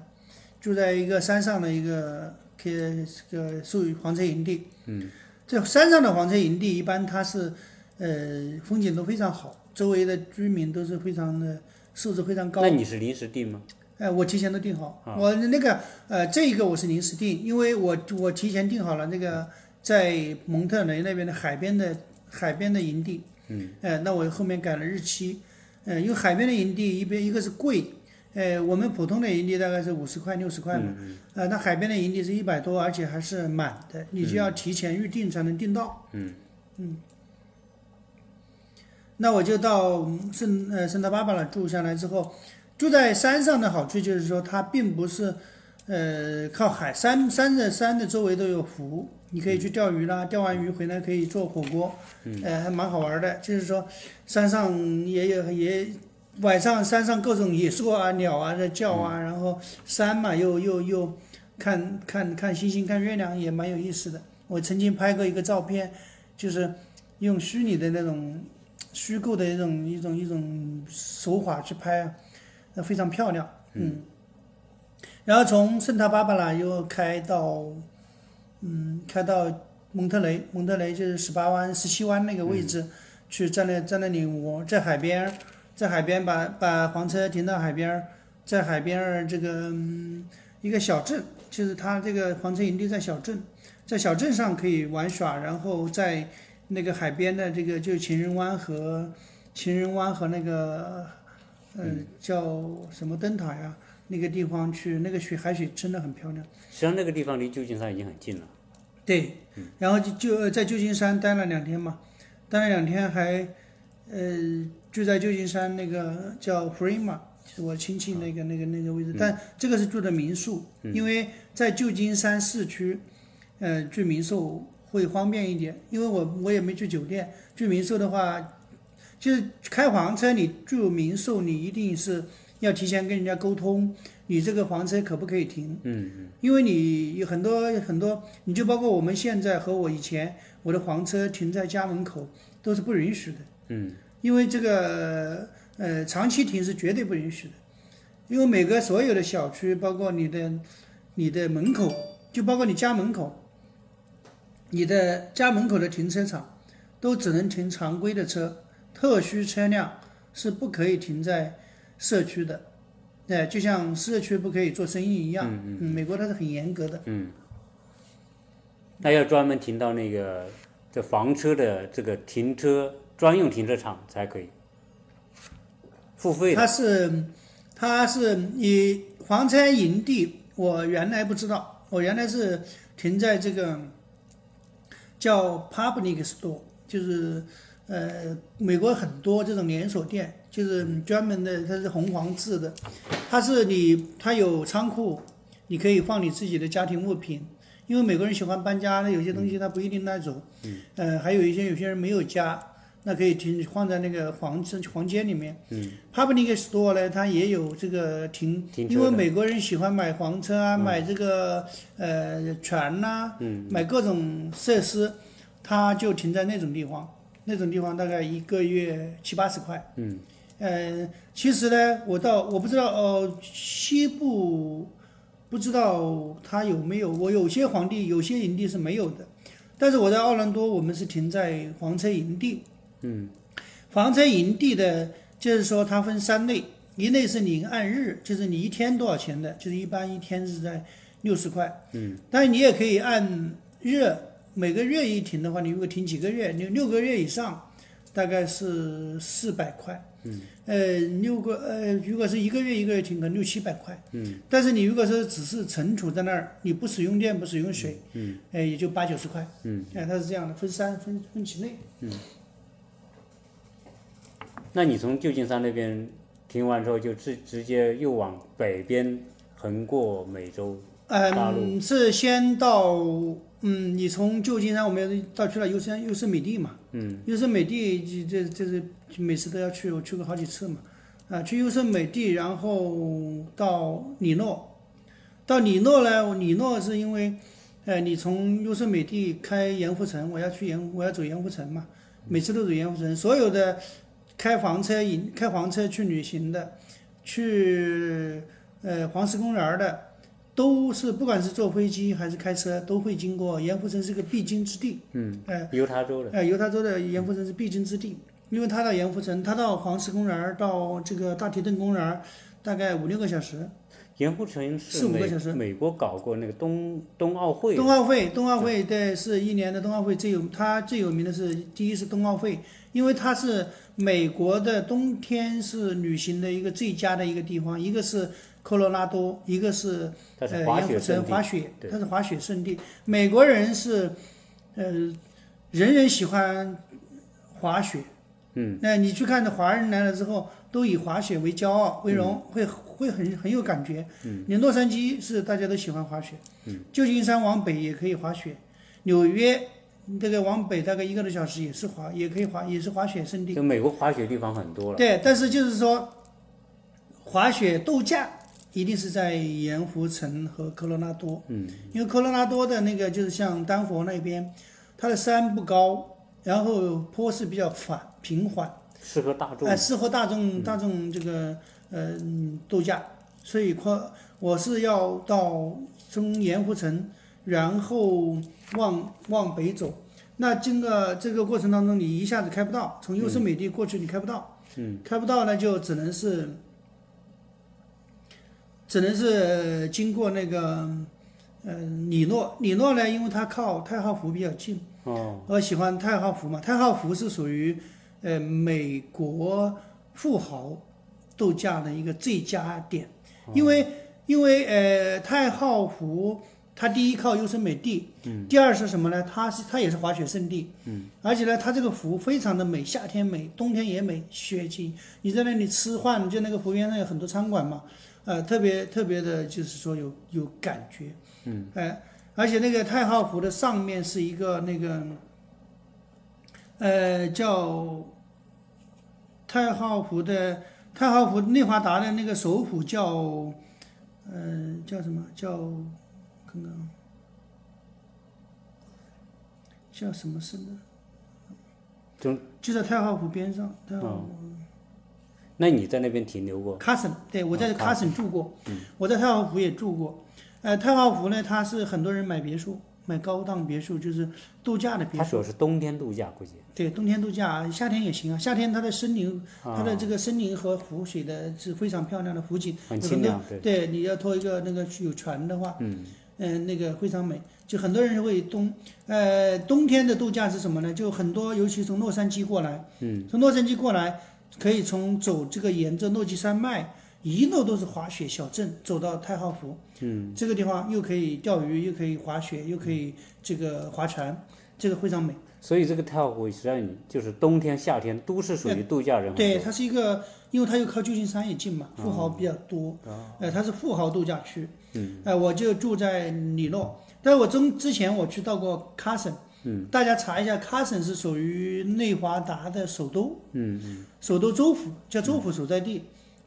住在一个山上的一个开这个属于房车营地。嗯，这山上的房车营地一般它是呃风景都非常好，周围的居民都是非常的素质非常高。那你是临时订吗？哎，我提前都订好，我那个呃这一个我是临时订，因为我我提前订好了那个。在蒙特雷那边的海边的海边的营地，嗯，哎，那我后面改了日期，嗯，因为海边的营地一边一个是贵，呃，我们普通的营地大概是五十块六十块嘛，呃，那海边的营地是一百多，而且还是满的，你就要提前预定才能订到，嗯，嗯，那我就到圣呃圣塔巴巴那住下来之后，住在山上的好处就是说它并不是，呃，靠海山山的山的周围都有湖。你可以去钓鱼啦，钓完鱼回来可以做火锅，呃，还蛮好玩的。就是说，山上也有也，晚上山上各种野兽啊、鸟啊在叫啊，然后山嘛又又又看看看星星、看月亮也蛮有意思的。我曾经拍过一个照片，就是用虚拟的那种虚构的一种一种一种手法去拍，那非常漂亮。嗯。然后从圣塔芭芭拉又开到。嗯，开到蒙特雷，蒙特雷就是十八湾、十七湾那个位置，去在那在那里，我在海边，在海边把把房车停到海边，在海边这个一个小镇，就是他这个房车营地在小镇，在小镇上可以玩耍，然后在那个海边的这个就情人湾和情人湾和那个嗯叫什么灯塔呀那个地方去，那个水海水真的很漂亮。实际上那个地方离旧金山已经很近了。对，然后就就在旧金山待了两天嘛，待了两天还，呃，住在旧金山那个叫 Fremont，是我亲戚那个那个那个位置，但这个是住的民宿，因为在旧金山市区，呃，住民宿会方便一点，因为我我也没住酒店，住民宿的话，就是开房车你住民宿你一定是要提前跟人家沟通。你这个房车可不可以停？嗯嗯。因为你有很多很多，你就包括我们现在和我以前，我的房车停在家门口都是不允许的。嗯。因为这个呃，长期停是绝对不允许的，因为每个所有的小区，包括你的你的门口，就包括你家门口，你的家门口的停车场，都只能停常规的车，特需车辆是不可以停在社区的。对，就像社区不可以做生意一样，嗯嗯，美国它是很严格的。嗯。那要专门停到那个这房车的这个停车专用停车场才可以，付费的。它是它是你房车营地，我原来不知道，我原来是停在这个叫 public store，就是呃美国很多这种连锁店，就是专门的，它是红黄字的，它是你它有仓库，你可以放你自己的家庭物品。因为美国人喜欢搬家，那有些东西他不一定带走，嗯，呃，还有一些有些人没有家，那可以停放在那个房子房间里面，嗯，public store 呢，它也有这个停，停因为美国人喜欢买房车啊，买这个呃船呐、嗯。买各种设施，它就停在那种地方，那种地方大概一个月七八十块，嗯，呃，其实呢，我到我不知道呃西部不知道它有没有，我有些皇帝有些营地是没有的，但是我在奥兰多我们是停在房车营地，嗯，房车营地的，就是说它分三类，一类是你按日，就是你一天多少钱的，就是一般一天是在六十块，嗯，但是你也可以按月，每个月一停的话，你如果停几个月，你六个月以上，大概是四百块，嗯，呃，六个呃，如果是一个月一个月停，可能六七百块，嗯，但是你如果说只是存储在那儿，你不使用电不使用水，嗯，呃，也就八九十块，嗯，哎、它是这样的，分三分分几类。那你从旧金山那边停完之后，就直直接又往北边横过美洲。嗯，是先到嗯，你从旧金山我们到去了优胜优胜美地嘛，嗯，优胜美地这这这是每次都要去，我去过好几次嘛，啊，去优胜美地，然后到里诺，到里诺呢，里诺是因为，呃，你从优胜美地开盐湖城，我要去盐，我要走盐湖城嘛，每次都走盐湖城，所有的开房车引开房车去旅行的，去呃黄石公园的。都是不管是坐飞机还是开车，都会经过盐湖城是个必经之地。嗯，呃，犹他州的。呃，犹他州的盐湖城是必经之地，因为他到盐湖城，他到黄石公园儿到这个大提顿公园儿，大概五六个小时。盐湖城四是美五个小时美国搞过那个冬冬奥会。冬奥会，冬奥会对，是一年的冬奥会最有，它最有名的是第一是冬奥会，因为它是美国的冬天是旅行的一个最佳的一个地方，一个是科罗拉多，一个是是呃盐湖。城滑雪，它是滑雪圣地。美国人是，呃，人人喜欢滑雪。嗯，那你去看的华人来了之后，都以滑雪为骄傲为荣，会会很很有感觉。嗯，你洛杉矶是大家都喜欢滑雪。嗯，旧金山往北也可以滑雪，纽约这个往北大概一个多小时也是滑，也可以滑，也是滑雪圣地。就美国滑雪地方很多了。对，但是就是说，滑雪度假一定是在盐湖城和科罗拉多，嗯，因为科罗拉多的那个就是像丹佛那边，它的山不高，然后坡是比较缓平缓，适合大众。哎、。适合大众大众这个呃嗯度假，所以宽我是要到从盐湖城，然后往往北走。那经过这个过程当中，你一下子开不到，从优胜美地过去你开不到，嗯，开不到呢就只能是，只能是经过那个，呃，里诺，里诺呢，因为它靠太浩湖比较近，哦，我喜欢太浩湖嘛，太浩湖是属于呃美国富豪度假的一个最佳点，因为因为呃太浩湖它第一靠优胜美地，嗯，第二是什么呢？它是它也是滑雪胜地，嗯，而且呢它这个湖非常的美，夏天美，冬天也美，雪景，你在那里吃饭，就那个湖边上有很多餐馆嘛，呃，特别特别的就是说有有感觉，嗯，哎、而且那个太浩湖的上面是一个那个。呃，叫太浩湖的太浩湖内华达的那个首府叫，呃，叫什么？叫看看，叫什么市呢？就就在太浩湖边上，太浩湖。那你在那边停留过？卡森，对我在哦卡森住过，我在太浩湖也住过。呃，太浩湖呢，它是很多人买别墅，买高档别墅，就是度假的别墅。他说是冬天度假，估计。对，冬天度假，夏天也行啊。夏天它的森林，啊它的这个森林和湖水的是非常漂亮的湖景，很清凉，对。对，你要拖一个那个有船的话，嗯，嗯、那个非常美。就很多人会冬，呃，冬天的度假是什么呢？就很多，尤其从洛杉矶过来，嗯，从洛杉矶过来，可以从走这个沿着落基山脉，一路都是滑雪小镇，走到太浩湖，嗯，这个地方又可以钓鱼，又可以滑雪，又可以这个划船，这个非常美。所以这个太浩湖实际上就是冬天、夏天都是属于度假人很对，它是一个，因为它又靠旧金山也近嘛，富豪比较多，呃，它是富豪度假区。嗯，呃，我就住在里诺，但是我中之前我去到过卡森。嗯，大家查一下，卡森是属于内华达的首都。嗯嗯，首都州府叫州府所在地。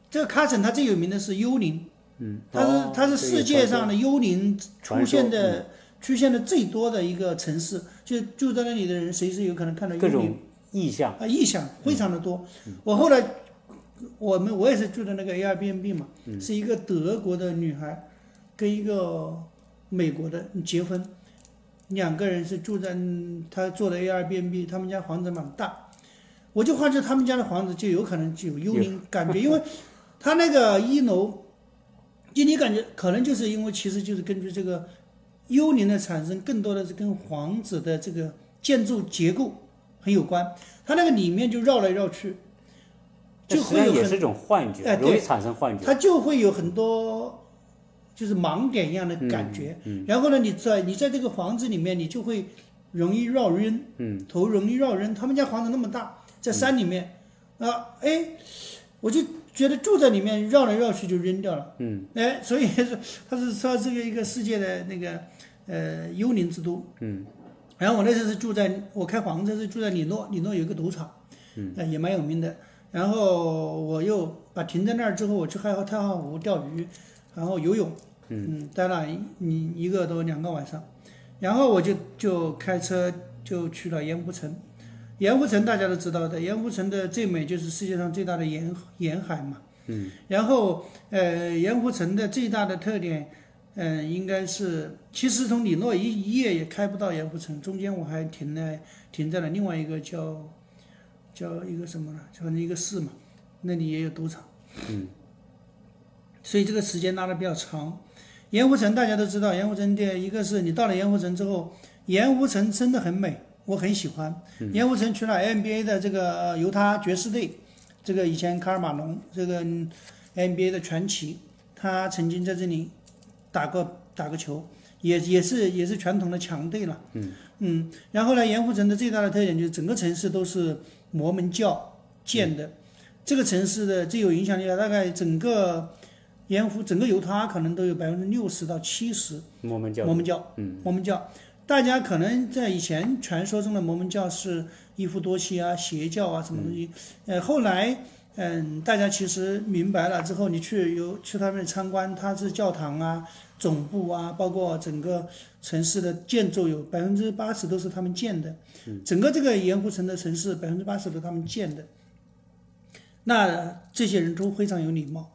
这个卡森它最有名的是幽灵。嗯，它是哦它是世界上的幽灵出现的出现的最多的一个城市，就住在那里的人随时有可能看到幽灵。意象。啊，意象非常的多。我后来，我们我也是住的那个 Airbnb 嘛，是一个德国的女孩跟一个美国的结婚，两个人是住在嗯她做的 Airbnb，他们家房子蛮大，我就发觉他们家的房子就有可能就有幽灵感觉，因为他那个一楼，就你感觉可能就是因为其实就是根据这个幽灵的产生，更多的是跟房子的这个建筑结构很有关。它那个里面就绕来绕去，就会有也是一种幻觉，哎对容易产生幻觉。它就会有很多就是盲点一样的感觉。然后呢，你在你在这个房子里面，你就会容易绕晕，嗯，头容易绕晕。他们家房子那么大，在山里面，啊，哎，我就觉得住在里面绕来绕去就扔掉了，嗯，哎，所以 说它是说这个一个世界的那个呃幽灵之都，嗯。然后我那时候是住在，我开房子是住在里诺，里诺有一个赌场，嗯，呃、也蛮有名的。然后我又把停在那儿之后，我去太浩太浩湖钓鱼，然后游泳，嗯，待了一一一个多两个晚上，然后我就就开车就去了盐湖城。盐湖城大家都知道的，盐湖城的最美就是世界上最大的沿沿海嘛，嗯，然后呃盐湖城的最大的特点，嗯、应该是其实从里诺一一夜也开不到盐湖城，中间我还停了停在了另外一个叫叫一个什么呢？反正一个市嘛，那里也有赌场。嗯。所以这个时间拉的比较长。盐湖城大家都知道，盐湖城的一个是你到了盐湖城之后，盐湖城真的很美，我很喜欢。盐湖城去了 NBA 的这个呃犹他爵士队，这个以前卡尔马龙这个嗯 NBA 的传奇，他曾经在这里打过打过球，也也是也是传统的强队了。嗯。嗯然后呢，盐湖城的最大的特点就是整个城市都是摩门教建的，这个城市的最有影响力的，大概整个盐湖整个犹他可能都有百分之六十到七十摩门教。摩门教，嗯，摩门教，大家可能在以前传说中的摩门教是一夫多妻啊、邪教啊什么东西，呃，后来。嗯，大家其实明白了之后，你去有去他们参观，它是教堂啊、总部啊，包括整个城市的建筑有百分之八十都是他们建的，整个这个盐湖城的城市百分之八十都他们建的。那这些人都非常有礼貌。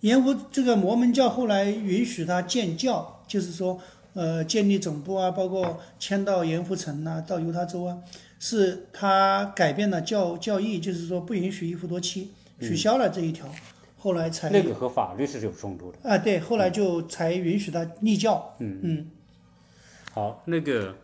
盐湖这个摩门教后来允许他建教，就是说，呃，建立总部啊，包括迁到盐湖城啊，到犹他州啊，是他改变了教教义，就是说不允许一夫多妻，取消了这一条，后来才那个和法律是有冲突的。啊，对，后来就才允许他立教。嗯嗯，好，那个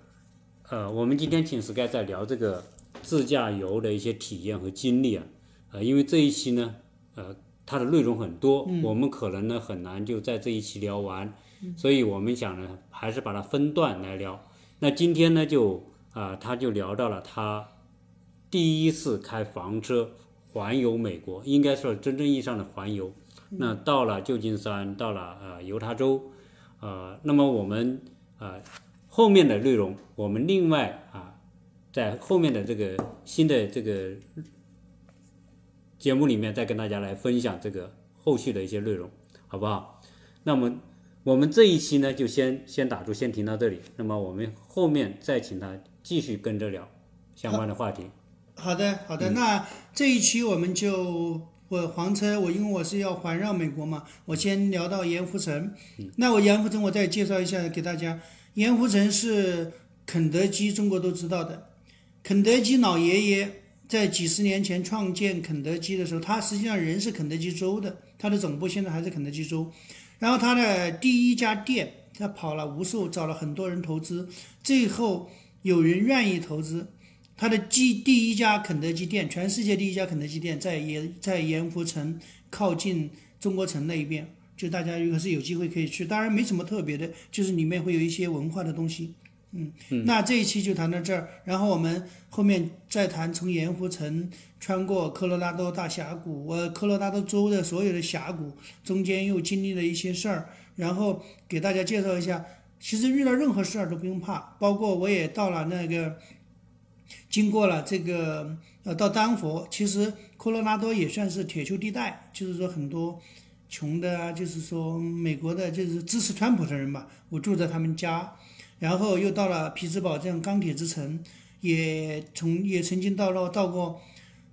呃，我们今天请 Sky 在聊这个自驾游的一些体验和经历啊，呃，因为这一期呢，呃，它的内容很多，我们可能呢很难就在这一期聊完，所以我们想呢，还是把它分段来聊。那今天呢，就啊、他就聊到了他第一次开房车环游美国，应该说真正意义上的环游。那到了旧金山，到了呃犹他州，呃，那么我们呃后面的内容，我们另外啊，在后面的这个新的这个节目里面，再跟大家来分享这个后续的一些内容，好不好？那么我们这一期呢，就先先打住，先停到这里。那么我们后面再请他继续跟着聊相关的话题。好的好的，那这一期我们就我黄车，我因为我是要环绕美国嘛，我先聊到盐湖城。那我盐湖城我再介绍一下给大家，盐湖城是肯德基，中国都知道的。肯德基老爷爷在几十年前创建肯德基的时候，他实际上人是肯德基州的，他的总部现在还是肯德基州。然后他的第一家店他跑了无数，找了很多人投资，最后有人愿意投资。他的第第一家肯德基店，全世界第一家肯德基店在盐在盐湖城靠近中国城那一边，就大家如果是有机会可以去，当然没什么特别的，就是里面会有一些文化的东西。嗯，那这一期就谈到这儿，然后我们后面再谈从盐湖城穿过科罗拉多大峡谷，呃，科罗拉多州的所有的峡谷中间又经历了一些事儿，然后给大家介绍一下，其实遇到任何事儿都不用怕，包括我也到了那个。经过了这个呃，到丹佛，其实科罗拉多也算是铁锈地带，就是说很多穷的啊，就是说美国的，就是支持川普的人吧，我住在他们家，然后又到了匹兹堡这样钢铁之城，也从也曾经到了到过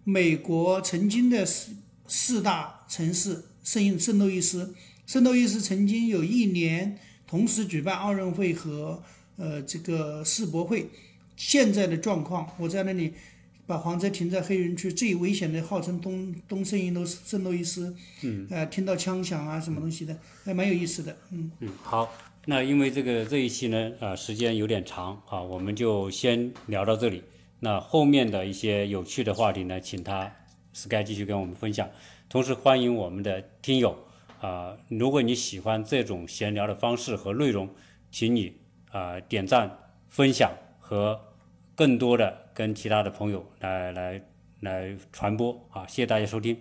美国曾经的四四大城市圣圣路易斯，圣路易斯曾经有一年同时举办奥运会和呃这个世博会。现在的状况，我在那里把房车停在黑人区最危险的，号称东东圣印度圣路易斯，嗯，呃，听到枪响啊，什么东西的，还蛮有意思的，嗯。嗯，好，那因为这个这一期呢，啊，时间有点长啊，我们就先聊到这里。那后面的一些有趣的话题呢，请他 Sky 继续跟我们分享。同时欢迎我们的听友啊，如果你喜欢这种闲聊的方式和内容，请你啊点赞分享。和更多的跟其他的朋友来来来传播啊！谢谢大家收听。